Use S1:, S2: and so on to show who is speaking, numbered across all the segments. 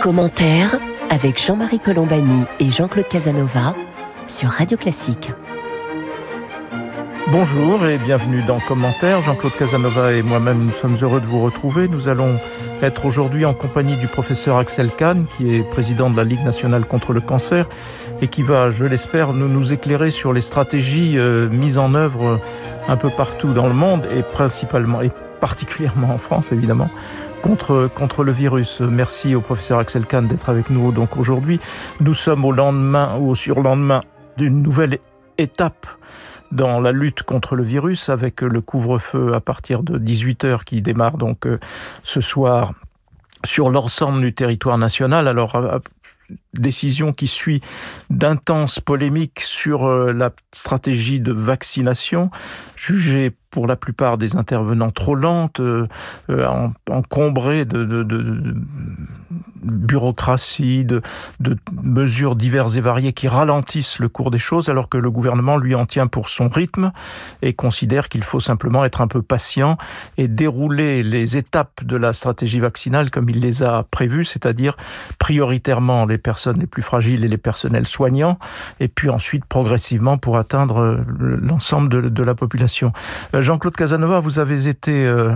S1: Commentaire avec Jean-Marie Colombani et Jean-Claude Casanova sur Radio Classique.
S2: Bonjour et bienvenue dans Commentaire. Jean-Claude Casanova et moi-même, nous sommes heureux de vous retrouver. Nous allons être aujourd'hui en compagnie du professeur Axel Kahn, qui est président de la Ligue nationale contre le cancer et qui va, je l'espère, nous, éclairer sur les stratégies euh, mises en œuvre un peu partout dans le monde et principalement particulièrement en France évidemment contre, contre le virus. Merci au professeur Axel Kahn d'être avec nous donc aujourd'hui. Nous sommes au lendemain ou au surlendemain d'une nouvelle étape dans la lutte contre le virus avec le couvre-feu à partir de 18h qui démarre donc euh, ce soir sur l'ensemble du territoire national. Alors décision qui suit d'intenses polémiques sur euh, la stratégie de vaccination, jugée pour la plupart des intervenants trop lente, euh, euh, encombrée de, bureaucratie, de, de mesures diverses et variées qui ralentissent le cours des choses, alors que le gouvernement lui en tient pour son rythme et considère qu'il faut simplement être un peu patient et dérouler les étapes de la stratégie vaccinale comme il les a prévues, c'est-à-dire prioritairement les personnes les plus fragiles et les personnels soignants, et puis ensuite progressivement pour atteindre l'ensemble de, de, la population. Euh, Jean-Claude Casanova, vous avez été euh,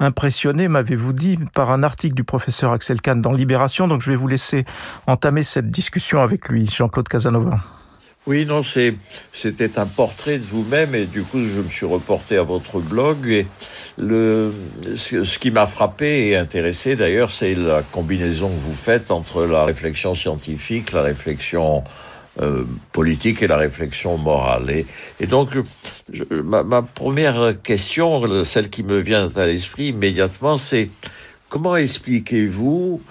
S2: impressionné, m'avez-vous dit, par un article du professeur Axel Kahn dans Libération, donc je vais vous laisser entamer cette discussion avec lui, Jean-Claude Casanova.
S3: Oui, non, c'était un portrait de vous-même et du coup, je me suis reporté à votre blog et le, ce qui m'a frappé et intéressé d'ailleurs, c'est la combinaison que vous faites entre la réflexion scientifique, la réflexion euh, politique et la réflexion morale. Et, et donc, ma, première question, celle qui me vient à l'esprit immédiatement, c'est comment expliquez-vous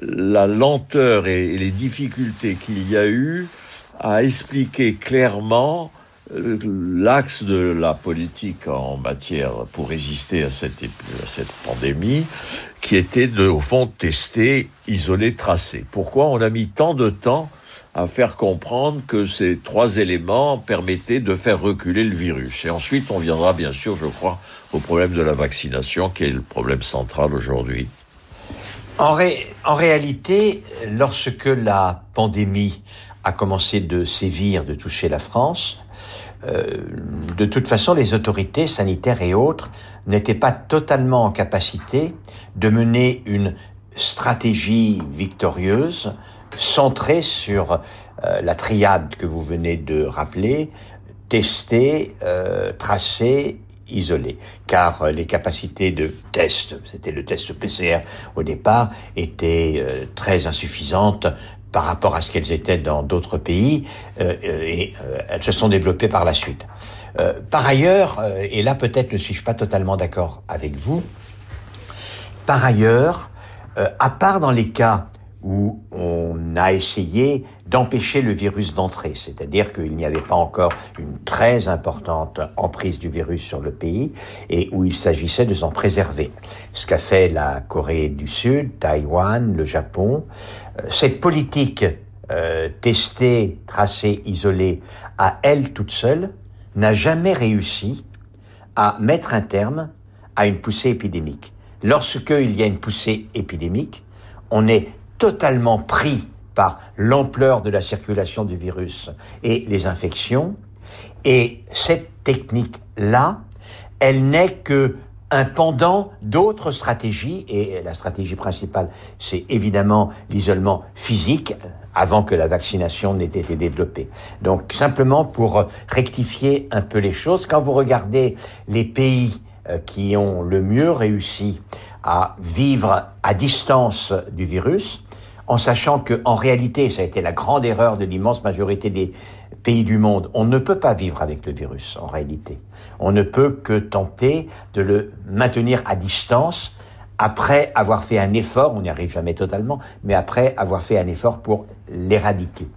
S3: la lenteur et les difficultés qu'il y a eu a expliqué clairement euh, l'axe de la politique en matière pour résister à cette, à pandémie, qui était de, au fond, tester, isoler, tracer. Pourquoi on a mis tant de temps à faire comprendre que ces trois éléments permettaient de faire reculer le virus? Et ensuite, on viendra bien sûr, je crois, au problème de la vaccination, qui est le problème central aujourd'hui.
S4: En réalité, lorsque la pandémie a commencé de sévir, de toucher la France, euh, de toute façon, les autorités sanitaires et autres n'étaient pas totalement en capacité de mener une stratégie victorieuse centrée sur euh, la triade que vous venez de rappeler, tester, euh, tracer, isoler. Car euh, les capacités de test, c'était le test PCR au départ, étaient très insuffisantes par rapport à ce qu'elles étaient dans d'autres pays euh, euh et euh, elles se sont développées par la suite. Euh, par ailleurs, et là peut-être ne suis-je pas totalement d'accord avec vous, par ailleurs, à part dans les cas où on a essayé d'empêcher le virus d'entrer, c'est-à-dire qu'il n'y avait pas encore une très importante emprise du virus sur le pays et où il s'agissait de s'en préserver. Ce qu'a fait la Corée du Sud, Taïwan, le Japon, euh, cette politique euh, testée, tracée, isolée à elle toute seule n'a jamais réussi à mettre un terme à une poussée épidémique. Lorsqu'il y a une poussée épidémique, on est totalement pris par l'ampleur de la circulation du virus et les infections. Et cette technique-là, elle n'est que un pendant d'autres stratégies, et la stratégie principale, c'est évidemment l'isolement physique, avant que la vaccination n'ait été développée. Donc simplement pour rectifier un peu les choses, quand vous regardez les pays euh, qui ont le mieux réussi à vivre à distance du virus, en sachant que, en réalité, ça a été la grande erreur de l'immense majorité des pays du monde. On ne peut pas vivre avec le virus, en réalité. On ne peut que tenter de le maintenir à distance après avoir fait un effort, on n'y arrive jamais totalement, mais après avoir fait un effort pour l'éradiquer.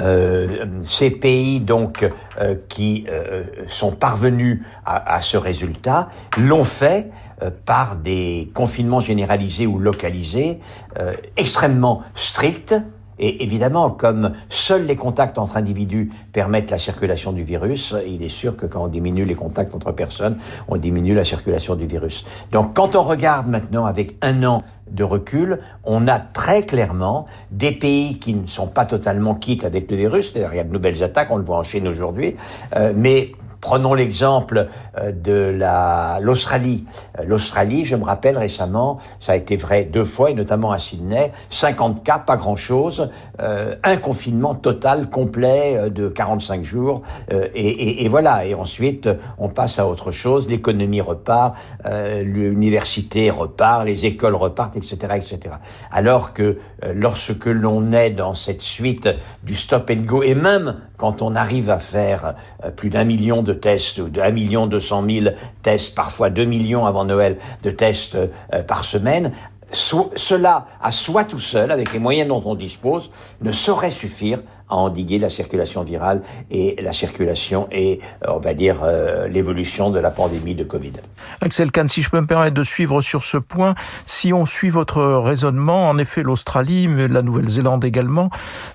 S4: Euh, ces pays donc euh, qui euh, sont parvenus à, ce résultat l'ont fait par des confinements généralisés ou localisés extrêmement stricts Et évidemment, comme seuls les contacts entre individus permettent la circulation du virus, il est sûr que quand on diminue les contacts entre personnes, on diminue la circulation du virus. Donc quand on regarde maintenant avec un an de recul, on a très clairement des pays qui ne sont pas totalement quittes avec le virus, il y a de nouvelles attaques, on le voit en Chine aujourd'hui, euh, mais Prenons l'exemple euh, de la l'Australie. Euh, L'Australie, je me rappelle récemment, ça a été vrai deux fois, et notamment à Sydney, 50 cas, pas grand-chose, euh, un confinement total, complet de 45 jours, et, et, voilà. Et ensuite, on passe à autre chose, l'économie repart, l'université repart, les écoles repartent, etc., etc. Alors que lorsque l'on est dans cette suite du stop and go, et même quand on arrive à faire plus d'un million de tests, ou d'un million deux cent mille tests, parfois deux millions avant Noël de tests euh, par semaine, cela, à soi tout seul, avec les moyens dont on dispose, ne saurait suffire à endiguer la circulation virale et la circulation et, euh, on va dire, euh, l'évolution de la pandémie de Covid.
S2: Axel Kahn, si je peux me permettre de suivre sur ce point, si on suit votre raisonnement, en effet, l'Australie, mais la Nouvelle-Zélande également,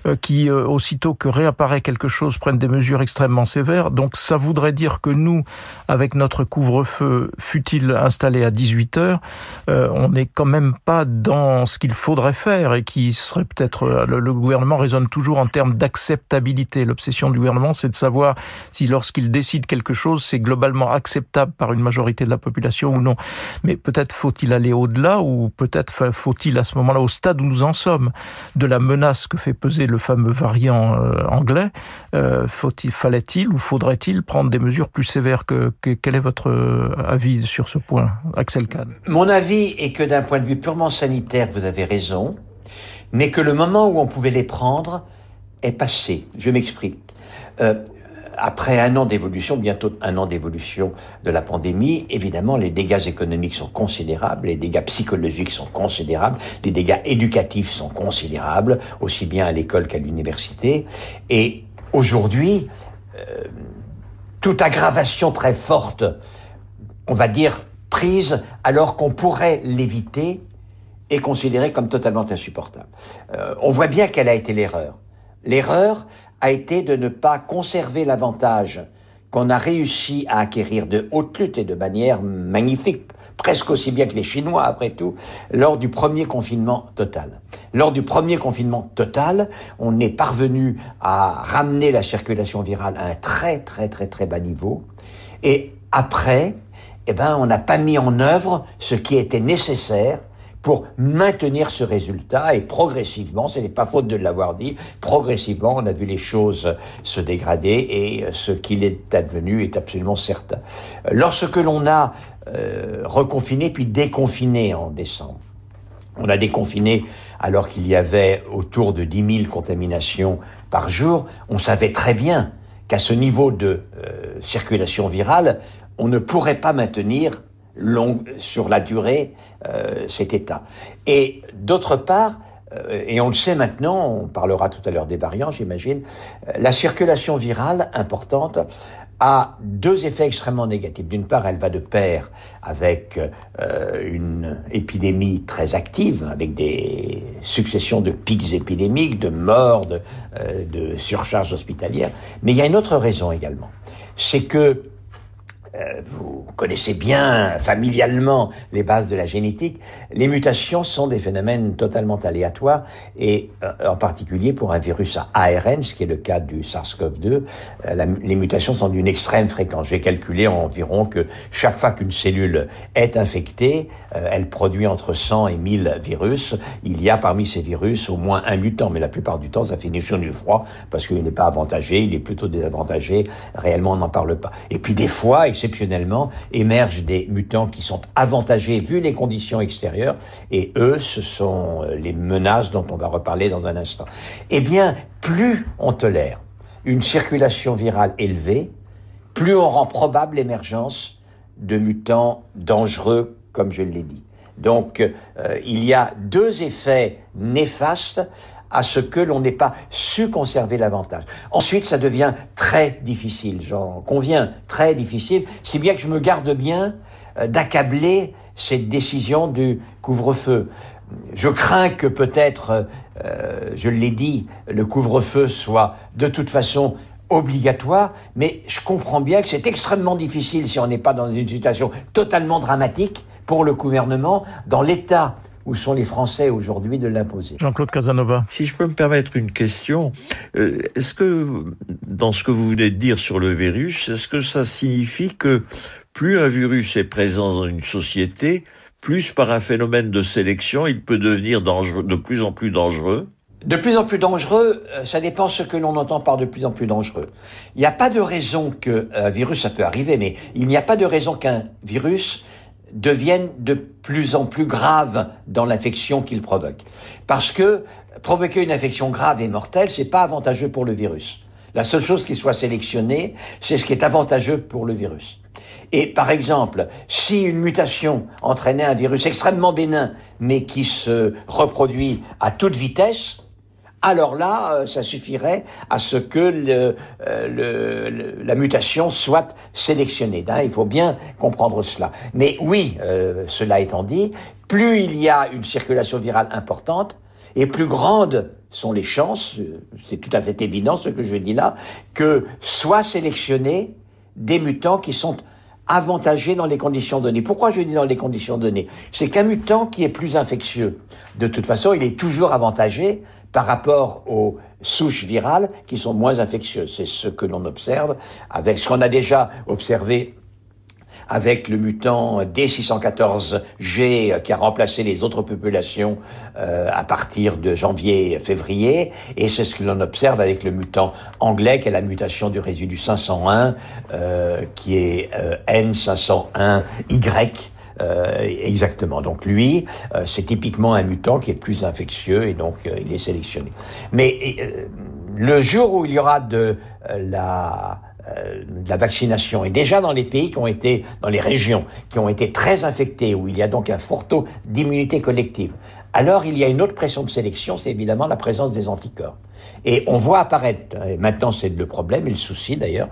S2: euh, qui, aussitôt que réapparaît quelque chose, prennent des mesures extrêmement sévères. Donc, ça voudrait dire que nous, avec notre couvre-feu, fut-il installé à 18 heures, on n'est quand même pas dans ce qu'il faudrait faire et qui serait peut-être, le, le gouvernement raisonne toujours en termes d'acceptabilité. L'obsession du gouvernement, c'est de savoir si lorsqu'il décide quelque chose, c'est globalement acceptable par une majorité de la population ou non. Mais peut-être faut-il aller au-delà ou peut-être faut-il à ce moment-là, au stade où nous en sommes, de la menace que fait peser le fameux variant euh, anglais, euh, fallait-il ou faudrait-il prendre des mesures plus sévères que, quel est votre euh, avis sur ce point, Axel Kahn?
S4: Mon avis est que d'un point de vue purement sanitaire, vous avez raison, mais que le moment où on pouvait les prendre est passé. Je m'explique. Euh, après un an d'évolution, bientôt un an d'évolution de la pandémie, évidemment, les dégâts économiques sont considérables, les dégâts psychologiques sont considérables, les dégâts éducatifs sont considérables, aussi bien à l'école qu'à l'université. Et aujourd'hui, euh, toute aggravation très forte, on va dire, prise alors qu'on pourrait l'éviter, est considérée comme totalement insupportable. Euh, on voit bien quelle a été l'erreur. L'erreur a été de ne pas conserver l'avantage qu'on a réussi à acquérir de haute lutte et de manière magnifique, presque aussi bien que les Chinois après tout, lors du premier confinement total. Lors du premier confinement total, on est parvenu à ramener la circulation virale à un très très très très bas niveau. Et après, eh ben, on n'a pas mis en œuvre ce qui était nécessaire pour maintenir ce résultat et progressivement, ce n'est pas faute de l'avoir dit, progressivement on a vu les choses se dégrader et ce qu'il est advenu est absolument certain. Lorsque l'on a euh, reconfiné puis déconfiné en décembre, on a déconfiné alors qu'il y avait autour de 10 000 contaminations par jour, on savait très bien qu'à ce niveau de euh, circulation virale, on ne pourrait pas maintenir longue, sur la durée euh, cet état. Et d'autre part, euh, et on le sait maintenant, on parlera tout à l'heure des variants, j'imagine, euh, la circulation virale importante a deux effets extrêmement négatifs. D'une part, elle va de pair avec une épidémie très active, avec des successions de pics épidémiques, de morts, de, de surcharges hospitalières. Mais il y a une autre raison également. C'est que euh, vous connaissez bien familialement les bases de la génétique, les mutations sont des phénomènes totalement aléatoires et euh, en particulier pour un virus à ARN, ce qui est le cas du SARS-CoV-2, euh, les mutations sont d'une extrême fréquence. J'ai calculé environ que chaque fois qu'une cellule est infectée, elle produit entre 100 et 1000 virus. Il y a parmi ces virus au moins un mutant, mais la plupart du temps ça finit sur du froid parce qu'il n'est pas avantagé, il est plutôt désavantagé. Réellement on n'en parle pas. Et puis des fois, exceptionnellement, émergent des mutants qui sont avantagés vu les conditions extérieures, et eux, ce sont euh, les menaces dont on va reparler dans un instant. Eh bien, plus on tolère une circulation virale élevée, plus on rend probable l'émergence de mutants dangereux, comme je l'ai dit. Donc, euh, il y a deux effets néfastes à ce que l'on n'ait pas su conserver l'avantage. Ensuite, ça devient très difficile, j'en conviens, très difficile, si bien que je me garde bien euh, d'accabler cette décision du couvre-feu. Je crains que peut-être, euh, je l'ai dit, le couvre-feu soit de toute façon obligatoire, mais je comprends bien que c'est extrêmement difficile si on n'est pas dans une situation totalement dramatique pour le gouvernement, dans l'état où sont les Français aujourd'hui de l'imposer.
S2: Jean-Claude Casanova.
S3: Si je peux me permettre une question, euh, est-ce que dans ce que vous venez de dire sur le virus, est-ce que ça signifie que plus un virus est présent dans une société, plus par un phénomène de sélection, il peut devenir dangereux, de plus en plus dangereux?
S4: De plus en plus dangereux, euh, ça dépend ce que l'on entend par de plus en plus dangereux. Il n'y a pas de raison qu'un virus, ça peut arriver, mais il n'y a pas de raison qu'un virus devienne de plus en plus grave dans l'infection qu'il provoque. Parce que provoquer une infection grave et mortelle, c'est pas avantageux pour le virus. La seule chose qui soit sélectionnée, c'est ce qui est avantageux pour le virus. Et par exemple, si une mutation entraînait un virus extrêmement bénin, mais qui se reproduit à toute vitesse, alors là, euh, ça suffirait à ce que euh, la mutation soit sélectionnée. Hein. il faut bien comprendre cela. Mais oui, euh, cela étant dit, plus il y a une circulation virale importante, et plus grandes sont les chances, c'est tout à fait évident ce que je dis là, que soient sélectionnés des mutants qui sont avantagés dans les conditions données. Pourquoi je dis dans les conditions données? C'est qu'un mutant qui est plus infectieux, de toute façon, il est toujours avantagé par rapport aux souches virales qui sont moins infectieuses. C'est ce que l'on observe avec ce qu'on a déjà observé avec le mutant D614G qui a remplacé les autres populations euh, à partir de janvier-février, et c'est ce que l'on observe avec le mutant anglais qui est la mutation du résidu 501, euh, qui est euh, N501Y, euh, exactement. Donc lui, euh, c'est typiquement un mutant qui est plus infectieux et donc euh, il est sélectionné. Mais le jour où il y aura de la de la vaccination et déjà dans les pays qui ont été dans les régions qui ont été très infectés où il y a donc un fort taux d'immunité collective alors il y a une autre pression de sélection c'est évidemment la présence des anticorps et on voit apparaître maintenant c'est le problème et le souci d'ailleurs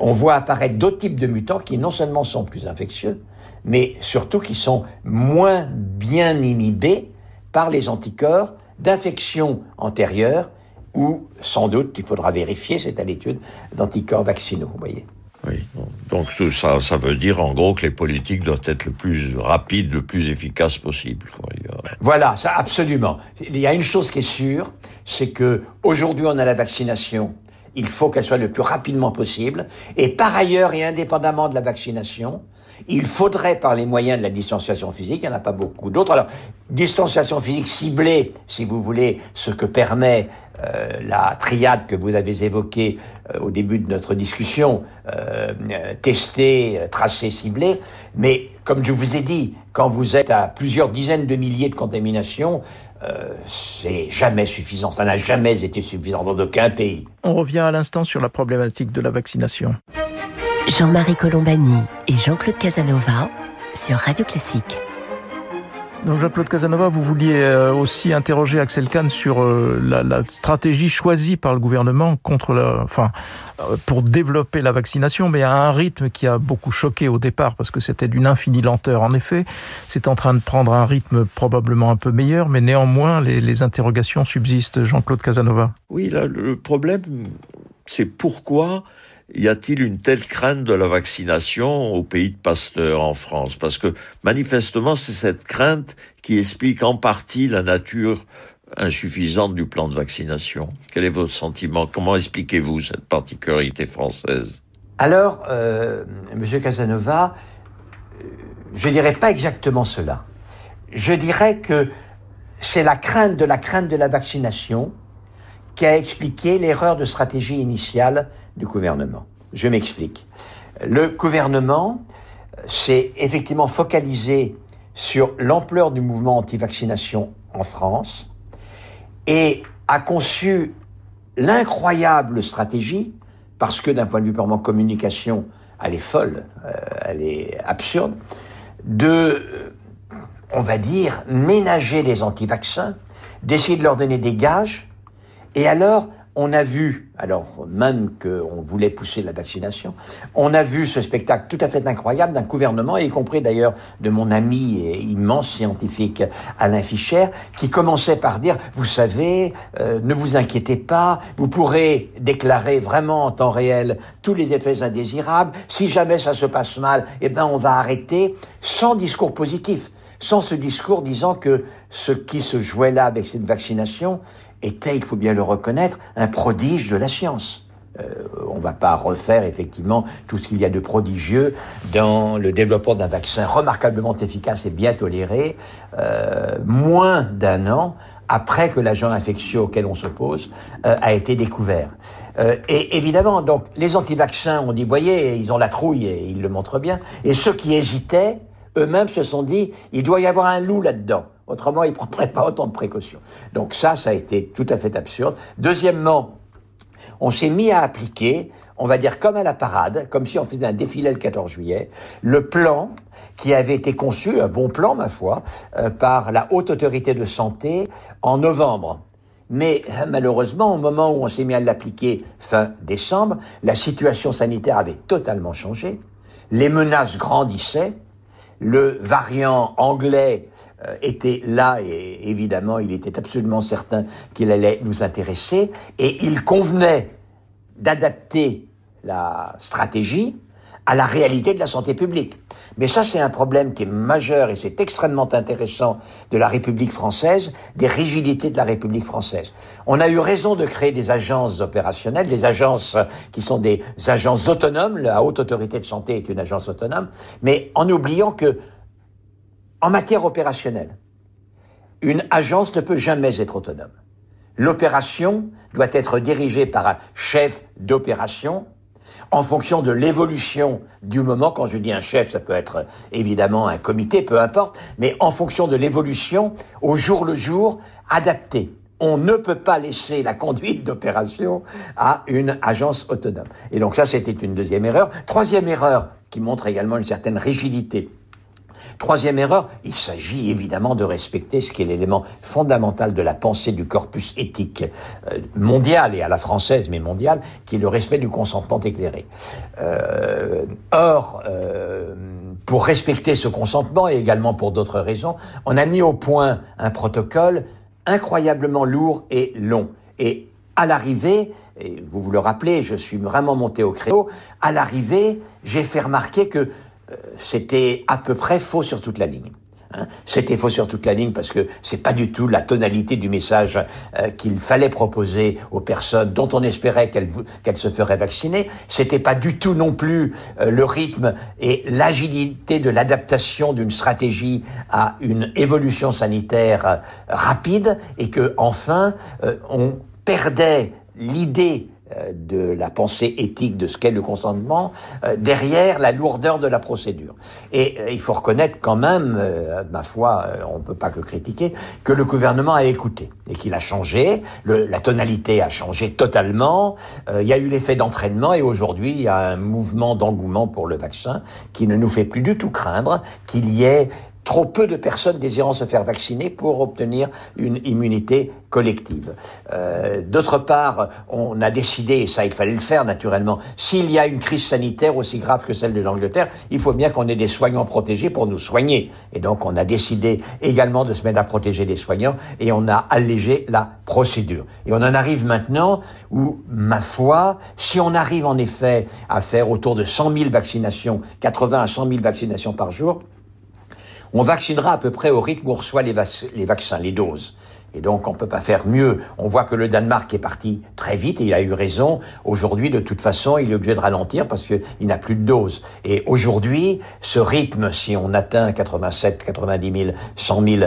S4: on voit apparaître d'autres types de mutants qui non seulement sont plus infectieux mais surtout qui sont moins bien inhibés par les anticorps d'infections antérieures ou sans doute, il faudra vérifier, c'est à l'étude, d'anticorps vaccinaux, vous voyez.
S3: Oui, donc tout ça, ça veut dire en gros que les politiques doivent être le plus rapide, le plus efficace possible.
S4: Voilà, ça absolument. Il y a une chose qui est sûre, c'est que aujourd'hui on a la vaccination. Il faut qu'elle soit le plus rapidement possible. Et par ailleurs, et indépendamment de la vaccination, il faudrait, par les moyens de la distanciation physique, il n'y en a pas beaucoup d'autres. Alors, distanciation physique ciblée, si vous voulez, ce que permet euh, la triade que vous avez évoquée euh, au début de notre discussion, euh, tester, tracer, cibler. Mais comme je vous ai dit, quand vous êtes à plusieurs dizaines de milliers de contaminations, c'est jamais suffisant. Ça n'a jamais été suffisant dans aucun pays.
S2: On revient à l'instant sur la problématique de la vaccination.
S1: Jean-Marie Colombani et Jean-Claude Casanova sur Radio Classique.
S2: Donc Jean-Claude Casanova, vous vouliez euh, aussi interroger Axel Kahn sur euh, la, stratégie choisie par le gouvernement contre la, enfin, euh, pour développer la vaccination, mais à un rythme qui a beaucoup choqué au départ parce que c'était d'une infinie lenteur. En effet, c'est en train de prendre un rythme probablement un peu meilleur, mais néanmoins les, les interrogations subsistent. Jean-Claude Casanova.
S3: Oui, là, le problème, c'est pourquoi y a-t-il une telle crainte de la vaccination au pays de Pasteur en France? Parce que manifestement, c'est cette crainte qui explique en partie la nature insuffisante du plan de vaccination. Quel est votre sentiment? Comment expliquez-vous cette particularité française?
S4: Alors, euh, Monsieur Casanova, euh, je dirais pas exactement cela. Je dirais que c'est la crainte de la crainte de la vaccination qui a expliqué l'erreur de stratégie initiale du gouvernement. Je m'explique. Le gouvernement s'est effectivement focalisé sur l'ampleur du mouvement anti-vaccination en France et a conçu l'incroyable stratégie, parce que d'un point de vue purement communication, elle est folle, euh, elle est absurde, de, euh, on va dire, ménager les anti-vaccins, d'essayer de leur donner des gages, et alors on a vu, alors même qu'on voulait pousser la vaccination, on a vu ce spectacle tout à fait incroyable d'un gouvernement, y compris d'ailleurs de mon ami et immense scientifique Alain Fischer, qui commençait par dire, vous savez, euh, ne vous inquiétez pas, vous pourrez déclarer vraiment en temps réel tous les effets indésirables, si jamais ça se passe mal, eh ben on va arrêter, sans discours positif sans ce discours disant que ce qui se jouait là avec cette vaccination était, il faut bien le reconnaître, un prodige de la science. Euh, on ne va pas refaire effectivement tout ce qu'il y a de prodigieux dans le développement d'un vaccin remarquablement efficace et bien toléré, euh, moins d'un an après que l'agent infectieux auquel on s'oppose euh, a été découvert. Euh, et évidemment, donc les anti-vaccins ont dit, voyez, ils ont la trouille et ils le montrent bien. Et ceux qui hésitaient, eux-mêmes se sont dit, il doit y avoir un loup là-dedans. Autrement, ils ne prendraient pas autant de précautions. Donc ça, ça a été tout à fait absurde. Deuxièmement, on s'est mis à appliquer, on va dire comme à la parade, comme si on faisait un défilé le 14 juillet, le plan qui avait été conçu, un bon plan ma foi, euh, par la haute autorité de santé en novembre. Mais malheureusement, au moment où on s'est mis à l'appliquer fin décembre, la situation sanitaire avait totalement changé, les menaces grandissaient, le variant anglais euh, était là et évidemment il était absolument certain qu'il allait nous intéresser et il convenait d'adapter la stratégie à la réalité de la santé publique. Mais ça, c'est un problème qui est majeur et c'est extrêmement intéressant de la République française, des rigidités de la République française. On a eu raison de créer des agences opérationnelles, des agences qui sont des agences autonomes. La Haute Autorité de Santé est une agence autonome, mais en oubliant que, en matière opérationnelle, une agence ne peut jamais être autonome. L'opération doit être dirigée par un chef d'opération en fonction de l'évolution du moment. Quand je dis un chef, ça peut être évidemment un comité, peu importe, mais en fonction de l'évolution, au jour le jour, adapté. On ne peut pas laisser la conduite d'opération à une agence autonome. Et donc ça, c'était une deuxième erreur. Troisième erreur, qui montre également une certaine rigidité Troisième erreur, il s'agit évidemment de respecter ce qui est l'élément fondamental de la pensée du corpus éthique euh, mondial et à la française mais mondial, qui est le respect du consentement éclairé. Euh, or, euh, pour respecter ce consentement et également pour d'autres raisons, on a mis au point un protocole incroyablement lourd et long. Et à l'arrivée, et vous vous le rappelez, je suis vraiment monté au créneau, à l'arrivée, j'ai fait remarquer que c'était à peu près faux sur toute la ligne. Hein. C'était faux sur toute la ligne parce que c'est pas du tout la tonalité du message euh, qu'il fallait proposer aux personnes dont on espérait qu'elles se feraient vacciner. C'était pas du tout non plus euh, le rythme et l'agilité de l'adaptation d'une stratégie à une évolution sanitaire rapide et que enfin on perdait l'idée euh, de la pensée éthique de ce qu'est le consentement euh, derrière la lourdeur de la procédure. Et euh, il faut reconnaître quand même, ma foi, on ne peut pas que critiquer, que le gouvernement a écouté et qu'il a changé, la tonalité a changé totalement, il y a eu l'effet d'entraînement et aujourd'hui il y a un mouvement d'engouement pour le vaccin qui ne nous fait plus du tout craindre qu'il y ait trop peu de personnes désirant se faire vacciner pour obtenir une immunité collective. Euh, D'autre part, on a décidé, et ça il fallait le faire naturellement, s'il y a une crise sanitaire aussi grave que celle de l'Angleterre, il faut bien qu'on ait des soignants protégés pour nous soigner. Et donc on a décidé également de se mettre à protéger les soignants et on a allégé la procédure. Et on en arrive maintenant où, ma foi, si on arrive en effet à faire autour de 100 000 vaccinations, 80 à 100 000 vaccinations par jour, on vaccinera à peu près au rythme où on reçoit les, vaccins, les doses. Et donc, on peut pas faire mieux. On voit que le Danemark est parti très vite et il a eu raison. Aujourd'hui, de toute façon, il est obligé de ralentir parce qu'il n'a plus de doses. Et aujourd'hui, ce rythme, si on atteint 87, 90 000, 100 000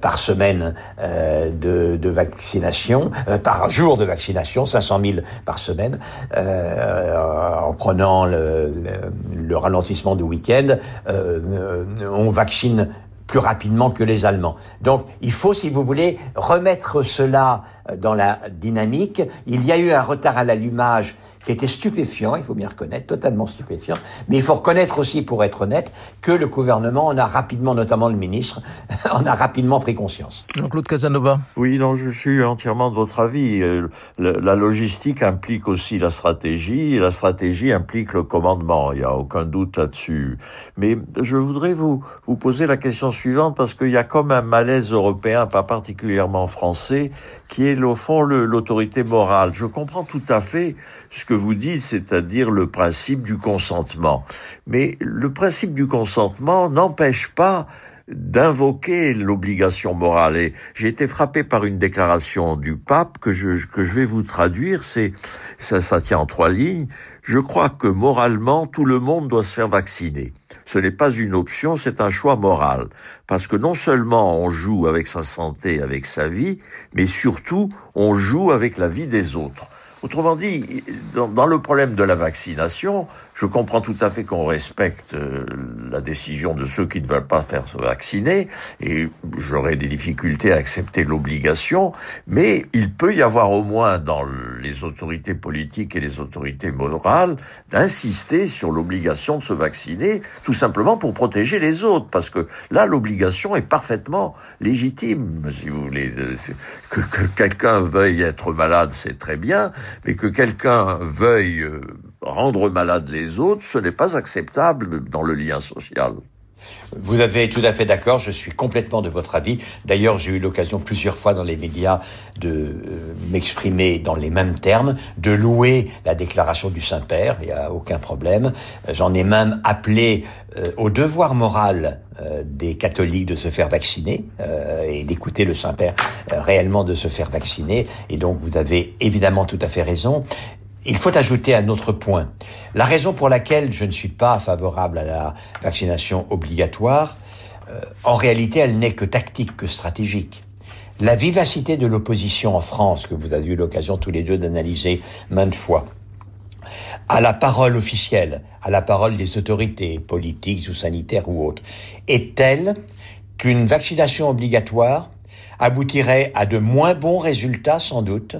S4: par semaine euh, de, de, vaccination, euh, par jour de vaccination, 500 000 par semaine, euh, en prenant le, le, le ralentissement du week-end, euh, on vaccine plus rapidement que les Allemands. Donc il faut, si vous voulez, remettre cela euh, dans la dynamique. Il y a eu un retard à l'allumage qui était stupéfiant, il faut bien reconnaître, totalement stupéfiant. Mais il faut reconnaître aussi, pour être honnête, que le gouvernement en a rapidement, notamment le ministre, en a rapidement pris conscience.
S2: Jean-Claude Casanova.
S3: Oui, non, je suis entièrement de votre avis. Euh, la logistique implique aussi la stratégie, et la stratégie implique le commandement. Il n'y a aucun doute là-dessus. Mais je voudrais vous, vous poser la question suivante parce qu'il y a comme un malaise européen, pas particulièrement français, qui est au fond l'autorité morale. Je comprends tout à fait ce que vous dites, c'est-à-dire le principe du consentement. Mais le principe du consentement n'empêche pas d'invoquer l'obligation morale. Et j'ai été frappé par une déclaration du pape que je, que je vais vous traduire. C'est, ça, ça tient en trois lignes. Je crois que moralement, tout le monde doit se faire vacciner. Ce n'est pas une option, c'est un choix moral. Parce que non seulement on joue avec sa santé, avec sa vie, mais surtout on joue avec la vie des autres. Autrement dit, dans, le problème de la vaccination, je comprends tout à fait qu'on respecte euh, la décision de ceux qui ne veulent pas faire se vacciner, et j'aurais des difficultés à accepter l'obligation, mais il peut y avoir au moins dans les autorités politiques et les autorités morales d'insister sur l'obligation de se vacciner, tout simplement pour protéger les autres, parce que là, l'obligation est parfaitement légitime, si vous voulez. Que, que quelqu'un veuille être malade, c'est très bien, mais que quelqu'un veuille euh, rendre malade les autres, ce n'est pas acceptable dans le lien social.
S4: Vous avez tout à fait d'accord, je suis complètement de votre avis. D'ailleurs, j'ai eu l'occasion plusieurs fois dans les médias de euh, m'exprimer dans les mêmes termes, de louer la déclaration du Saint-Père, il n'y a aucun problème. J'en ai même appelé euh, au devoir moral euh, des catholiques de se faire vacciner et d'écouter le Saint-Père réellement de se faire vacciner. Et donc, vous avez évidemment tout à fait raison. Il faut ajouter un autre point. La raison pour laquelle je ne suis pas favorable à la vaccination obligatoire, euh, en réalité, elle n'est que tactique, que stratégique. La vivacité de l'opposition en France, que vous avez eu l'occasion tous les deux d'analyser maintes fois, à la parole officielle, à la parole des autorités politiques ou sanitaires ou autres, est telle qu'une vaccination obligatoire aboutirait à de moins bons résultats sans doute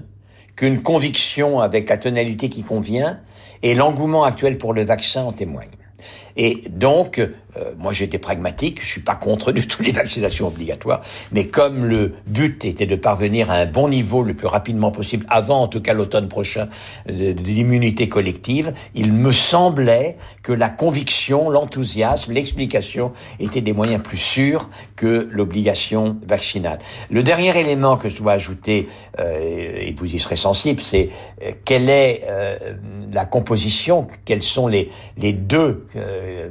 S4: qu'une conviction avec la tonalité qui convient, et l'engouement actuel pour le vaccin en témoigne. Et donc, euh, moi été pragmatique, je suis pas contre du tout les vaccinations obligatoires, mais comme le but était de parvenir à un bon niveau le plus rapidement possible, avant en tout cas l'automne prochain, de, l'immunité collective, il me semblait que la conviction, l'enthousiasme, l'explication étaient des moyens plus sûrs que l'obligation vaccinale. Le dernier élément que je dois ajouter, euh, et vous y serez sensible, c'est euh, quelle est la composition, quelles sont les deux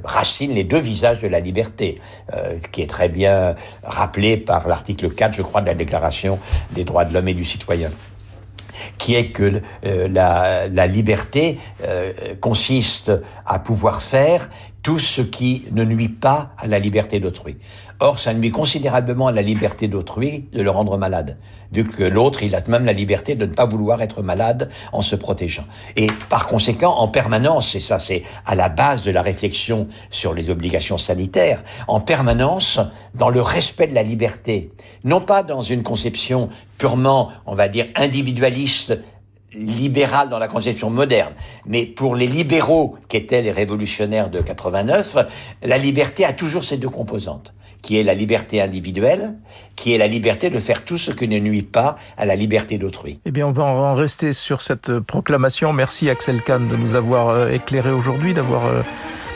S4: racines, les deux visage de la liberté, euh, qui est très bien rappelé par l'article 4, je crois, de la Déclaration des droits de l'homme et du citoyen qui est que euh, la, liberté euh, consiste à pouvoir faire tout ce qui ne nuit pas à la liberté d'autrui. Or, ça nuit considérablement à la liberté d'autrui de le rendre malade, vu que l'autre, il a même la liberté de ne pas vouloir être malade en se protégeant. Et par conséquent, en permanence, et ça c'est à la base de la réflexion sur les obligations sanitaires, en permanence, dans le respect de la liberté, non pas dans une conception purement, on va dire, individualiste libéral dans la conception moderne. Mais pour les libéraux, qui étaient les révolutionnaires de 89, la liberté a toujours ces deux composantes qui est la liberté individuelle, qui est la liberté de faire tout ce qui ne nuit pas à la liberté d'autrui.
S2: Eh bien, on va en rester sur cette proclamation. Merci Axel Kahn de nous avoir euh, éclairé aujourd'hui, d'avoir euh,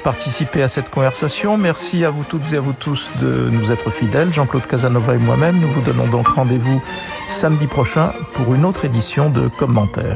S2: participé à cette conversation. Merci à vous toutes et à vous tous de nous être fidèles. Jean-Claude Casanova et moi-même, nous vous donnons donc rendez-vous samedi prochain pour une autre édition de commentaires.